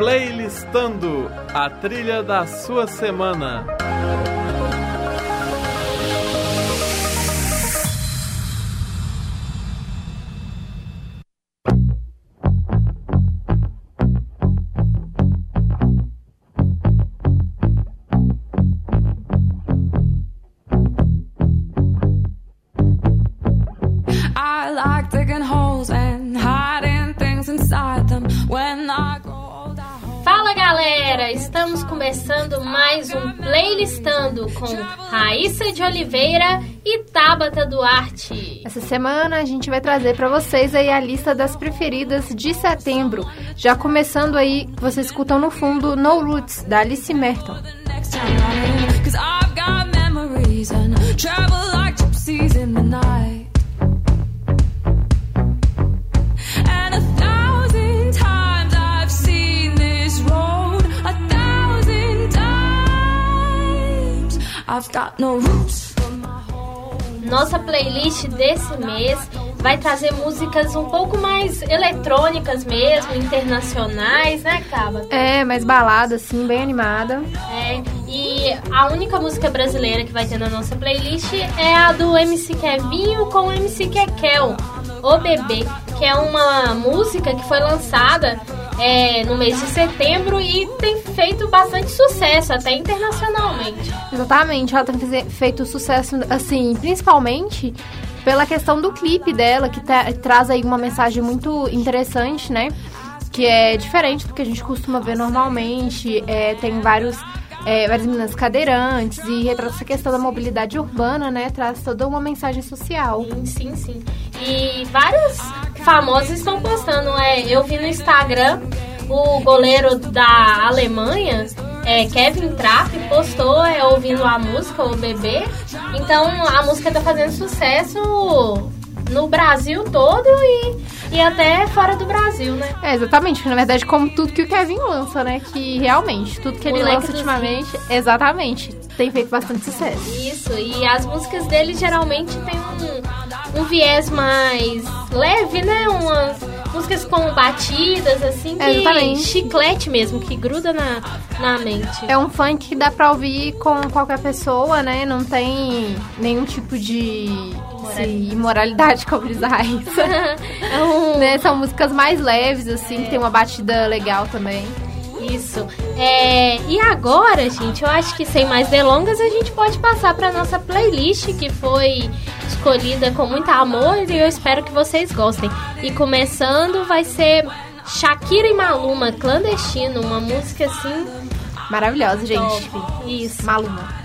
Playlistando a trilha da sua semana. Com Raíssa de Oliveira e Tabata Duarte. Essa semana a gente vai trazer para vocês aí a lista das preferidas de setembro. Já começando aí, vocês escutam no fundo No Roots, da Alice Merton. Travel like gypsies in the night Nossa playlist desse mês vai trazer músicas um pouco mais eletrônicas mesmo, internacionais, né, Caba? É, mais balada, assim, bem animada. É, e a única música brasileira que vai ter na nossa playlist é a do MC Kevinho com o MC Kekel, O Bebê, que é uma música que foi lançada é, no mês de setembro e tem feito bastante sucesso, até internacionalmente. Exatamente, ela tem feito sucesso, assim, principalmente pela questão do clipe dela, que traz aí uma mensagem muito interessante, né? Que é diferente do que a gente costuma ver normalmente. É, tem vários é, várias meninas cadeirantes e retrata essa questão da mobilidade urbana, né? Traz toda uma mensagem social. Sim, sim, sim. E vários famosos estão postando. É, eu vi no Instagram o goleiro da Alemanha, é, Kevin Trapp, postou é, ouvindo a música, o bebê. Então a música tá fazendo sucesso no Brasil todo e, e até fora do Brasil, né? É, exatamente. Na verdade, como tudo que o Kevin lança, né? Que realmente, tudo que ele lança ultimamente, exatamente, tem feito bastante sucesso. Isso, e as músicas dele geralmente tem um, um viés mais leve, né? Umas músicas com batidas, assim, que chiclete mesmo, que gruda na, na mente. É um funk que dá pra ouvir com qualquer pessoa, né? Não tem nenhum tipo de Sim, imoralidade como diz a Raíssa. é um... né, são músicas mais leves, assim, é. que tem uma batida legal também. Isso. É, e agora, gente, eu acho que sem mais delongas, a gente pode passar para nossa playlist que foi escolhida com muito amor e eu espero que vocês gostem. E começando vai ser Shakira e Maluma, Clandestino, uma música assim maravilhosa, gente. Top. Isso. Maluma.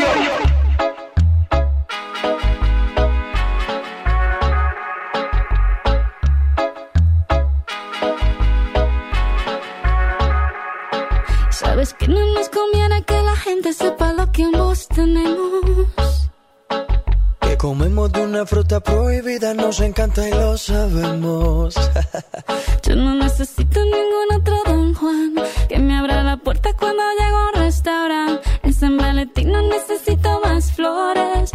I Que no nos conviene que la gente sepa lo que ambos tenemos. Que comemos de una fruta prohibida, nos encanta y lo sabemos. Yo no necesito ningún otro Don Juan que me abra la puerta cuando llego a un restaurante. En San Valentín no necesito más flores.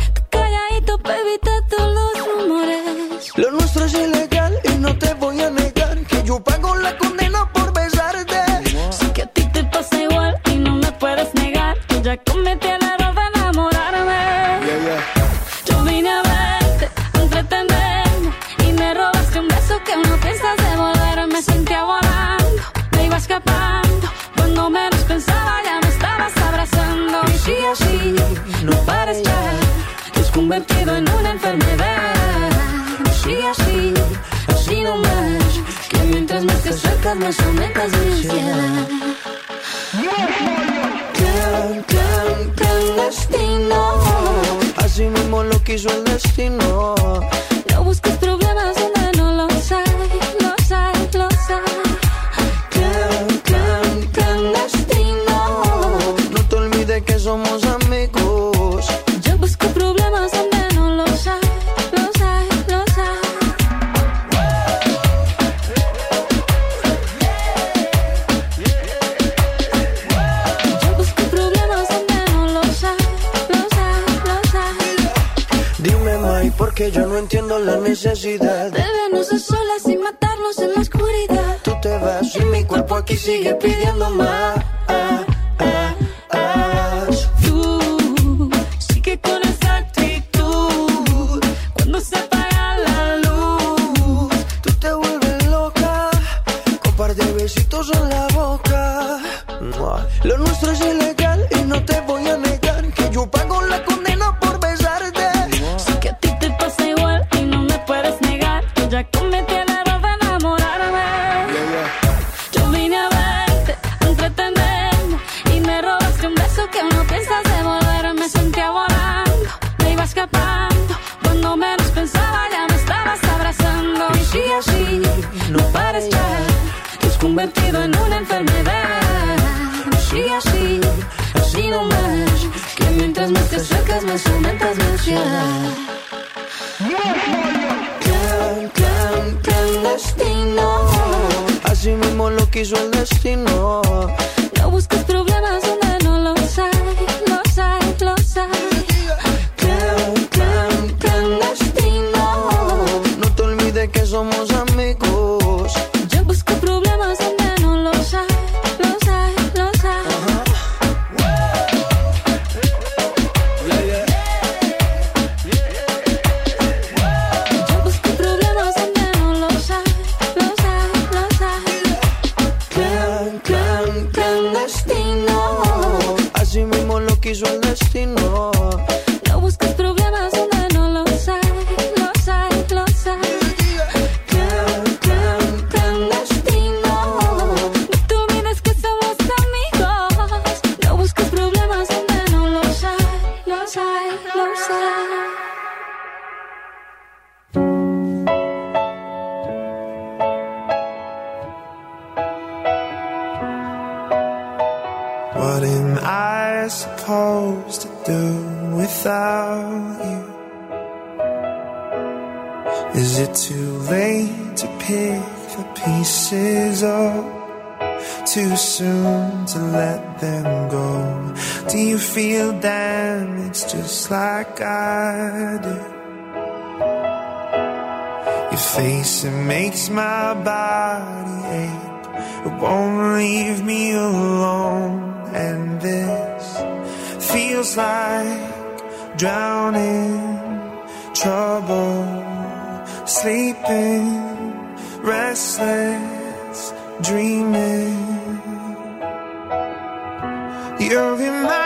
Convertido en una enfermedad. Sí, así, así no más. Que mientras más te acercas, más aumentas mi ansiedad. Clan, clan, clandestino. Así mismo lo quiso el destino. nada. Si mi cuerpo aquí sigue pidiendo más. mientras más te acercas más aumentas mi ansiedad. Destino. Así mismo lo quiso el destino. No busques problemas, no face, it makes my body ache. It won't leave me alone, and this feels like drowning, trouble, sleeping, restless, dreaming. You're in my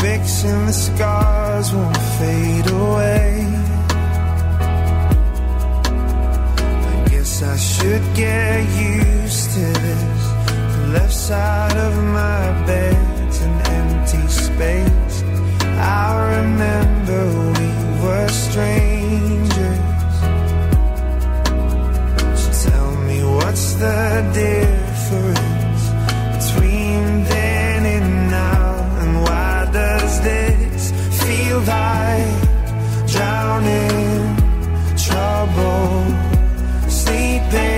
fixing the scars won't fade away. I guess I should get used to this. The left side of my bed's an empty space. I remember we were strangers. So tell me what's the deal? like drowning, trouble, sleeping.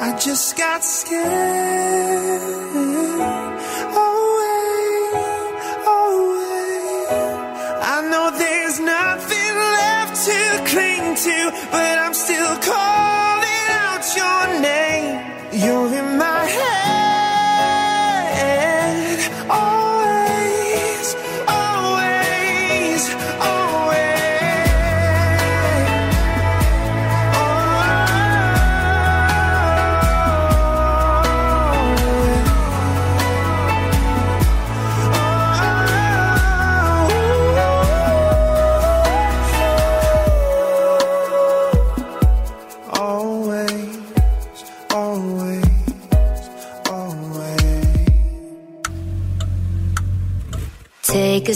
I just got scared oh, away, away. Oh, I know there's nothing left to cling to, but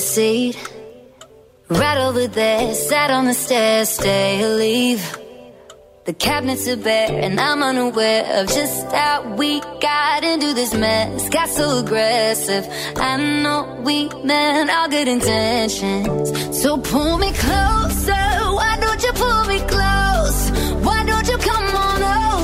seat right over there. Sat on the stairs, stay or leave. The cabinets are bare, and I'm unaware of just how we got into this mess. Got so aggressive. I know we meant all good intentions. So pull me closer. Why don't you pull me close? Why don't you come on over?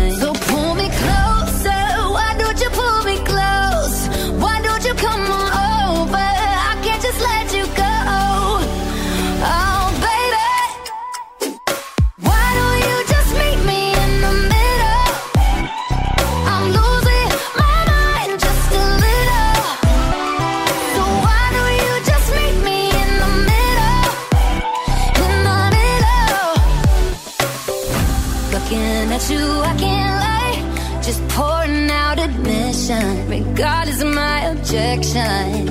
God is my objection.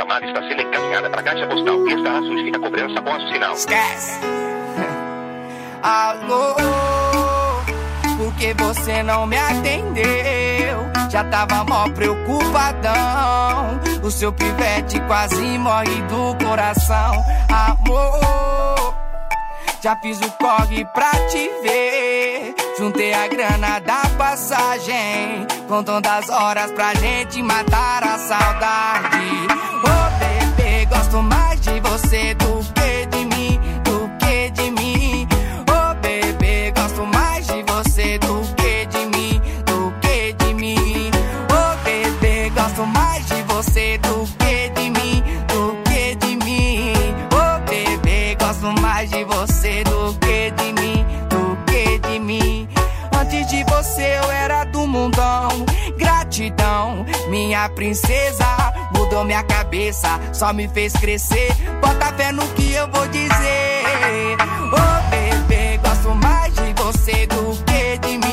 Chamada está sendo encaminhada para a caixa postal e estará sujeita a cobrança após o sinal. Esquece. Alô, por que você não me atendeu? Já tava mó preocupadão. O seu pivete quase morre do coração. Amor, já fiz o corre pra te ver. Juntei a grana da passagem. Contando as horas pra gente matar a saudade. Ô bebê, gosto mais de você do que minha princesa. Mudou minha cabeça, só me fez crescer. Bota fé no que eu vou dizer. Ô bebê, gosto mais de você do que de mim.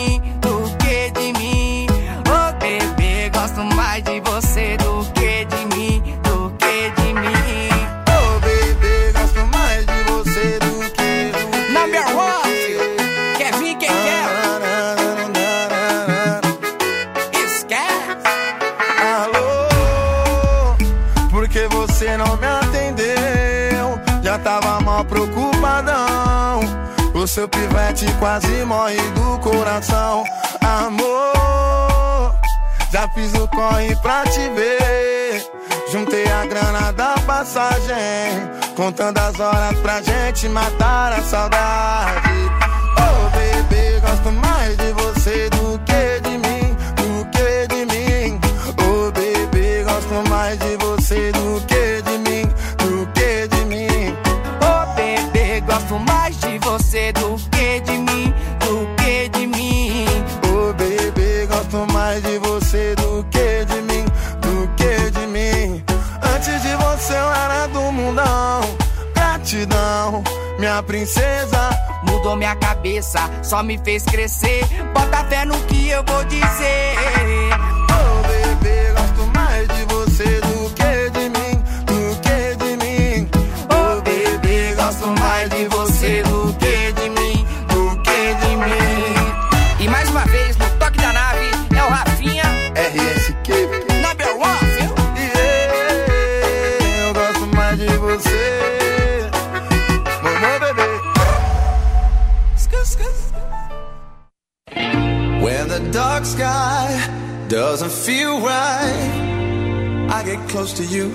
Seu pivete quase morre do coração. Amor, já fiz o corre pra te ver. Juntei a grana da passagem. Contando as horas pra gente matar a saudade. Oh, bebê, gosto mais de você do que de mim. Do que de mim. Oh, bebê, gosto mais de você do que de mim. Do que de mim. Ô bebê, gosto mais você do que de mim, do que de mim. Oh, bebê, gosto mais de você do que de mim. Do que de mim. Antes de você eu era do mundão. Gratidão, minha princesa. Mudou minha cabeça, só me fez crescer. Bota fé no que eu vou dizer. Oh, bebê, gosto mais de você do que de mim, do que de mim. Ô bebê, gosto mais de você do sky doesn't feel right, I get close to you.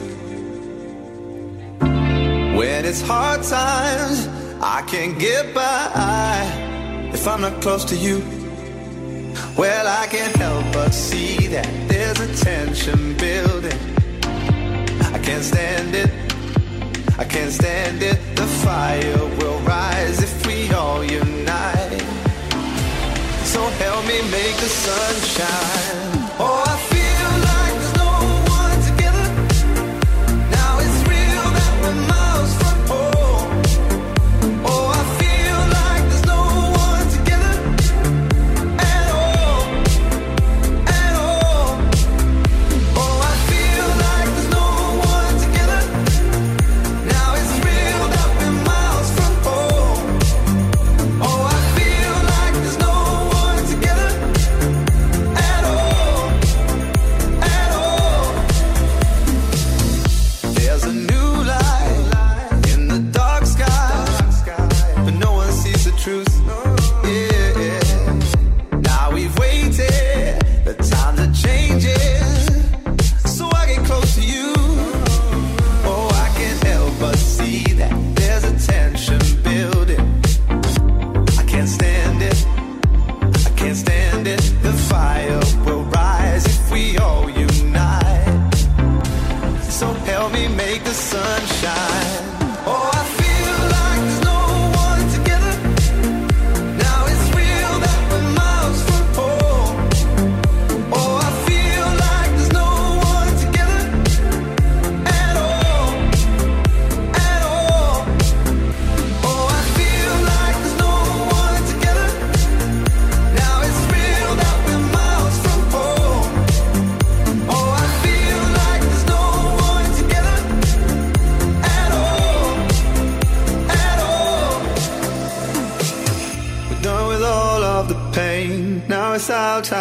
When it's hard times, I can't get by if I'm not close to you. Well, I can't help but see that there's a tension building. I can't stand it. I can't stand it. The fire will rise if we all unite. So help me make the sun shine.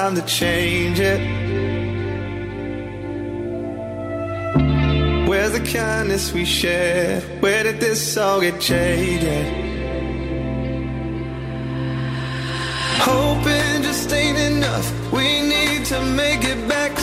Time to change it. Where's the kindness we shared? Where did this all get jaded? Hoping just ain't enough. We need to make it back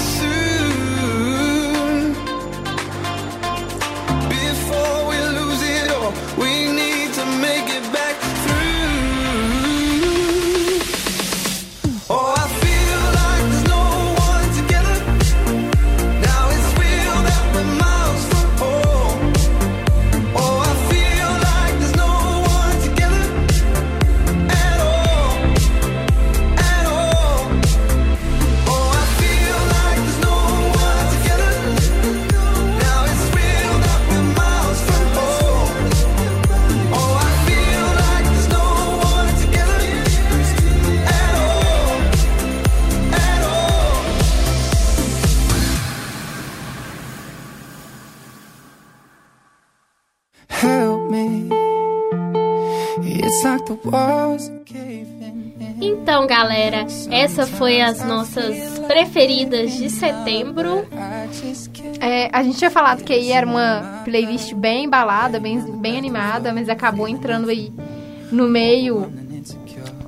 Então, galera, essa foi as nossas preferidas de setembro. É, a gente tinha falado que aí era uma playlist bem balada, bem, bem animada, mas acabou entrando aí no meio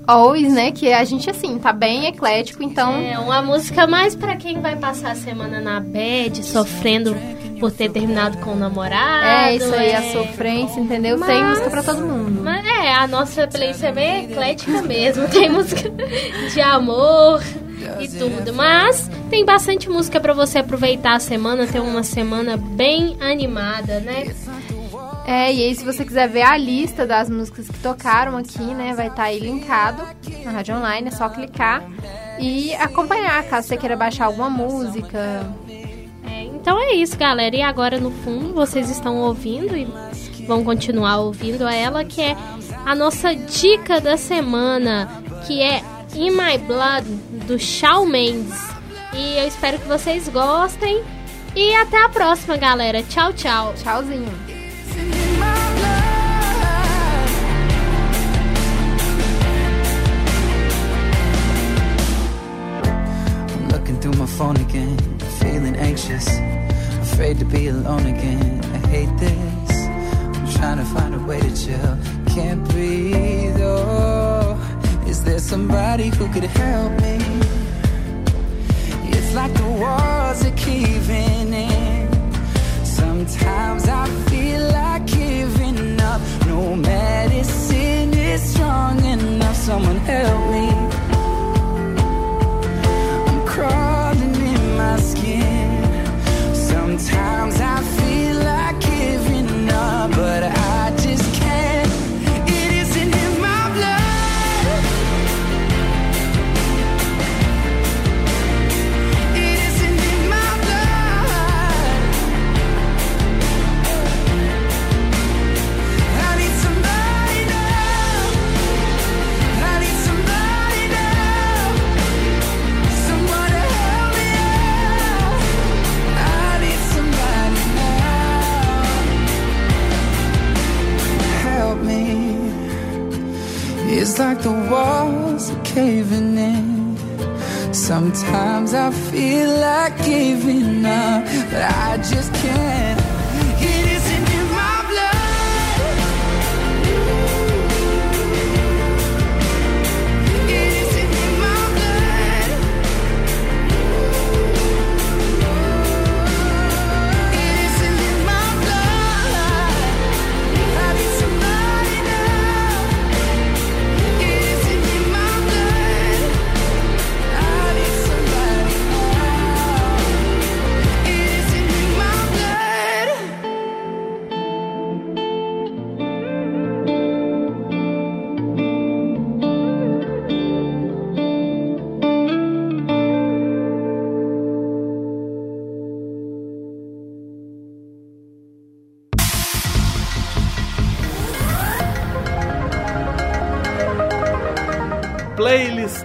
Always, né? Que a gente, assim, tá bem eclético, então... É uma música mais pra quem vai passar a semana na bed, sofrendo por ter terminado com o namorado. É isso aí, a é. sofrência, entendeu? Tem Mas- música pra todo mundo. Mas é, a nossa playlist é bem eclética mesmo. Tem música de amor e tudo. Mas tem bastante música pra você aproveitar a semana, ter uma semana bem animada, né? É, e aí se você quiser ver a lista das músicas que tocaram aqui, né, vai estar aí linkado na rádio online, é só clicar e acompanhar, caso você queira baixar alguma música. É, então é isso, galera. E agora no fundo vocês estão ouvindo e vão continuar ouvindo ela, que é a nossa dica da semana, que é In My Blood do Shawn Mendes. E eu espero que vocês gostem. E até a próxima, galera. Tchau, tchau. Tchauzinho. Through my phone again, feeling anxious, afraid to be alone again. I hate this. I'm trying to find a way to chill, can't breathe. Oh, is there somebody who could help me? It's like the walls are caving in. Sometimes I feel like giving up. No medicine is strong enough. Someone help me. Sometimes I feel like giving up, but I just can't.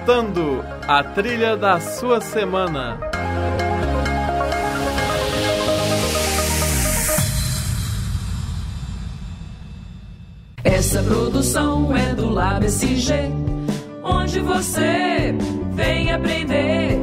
Playlistando a trilha da sua semana. Essa produção é do Lab SG, onde você vem aprender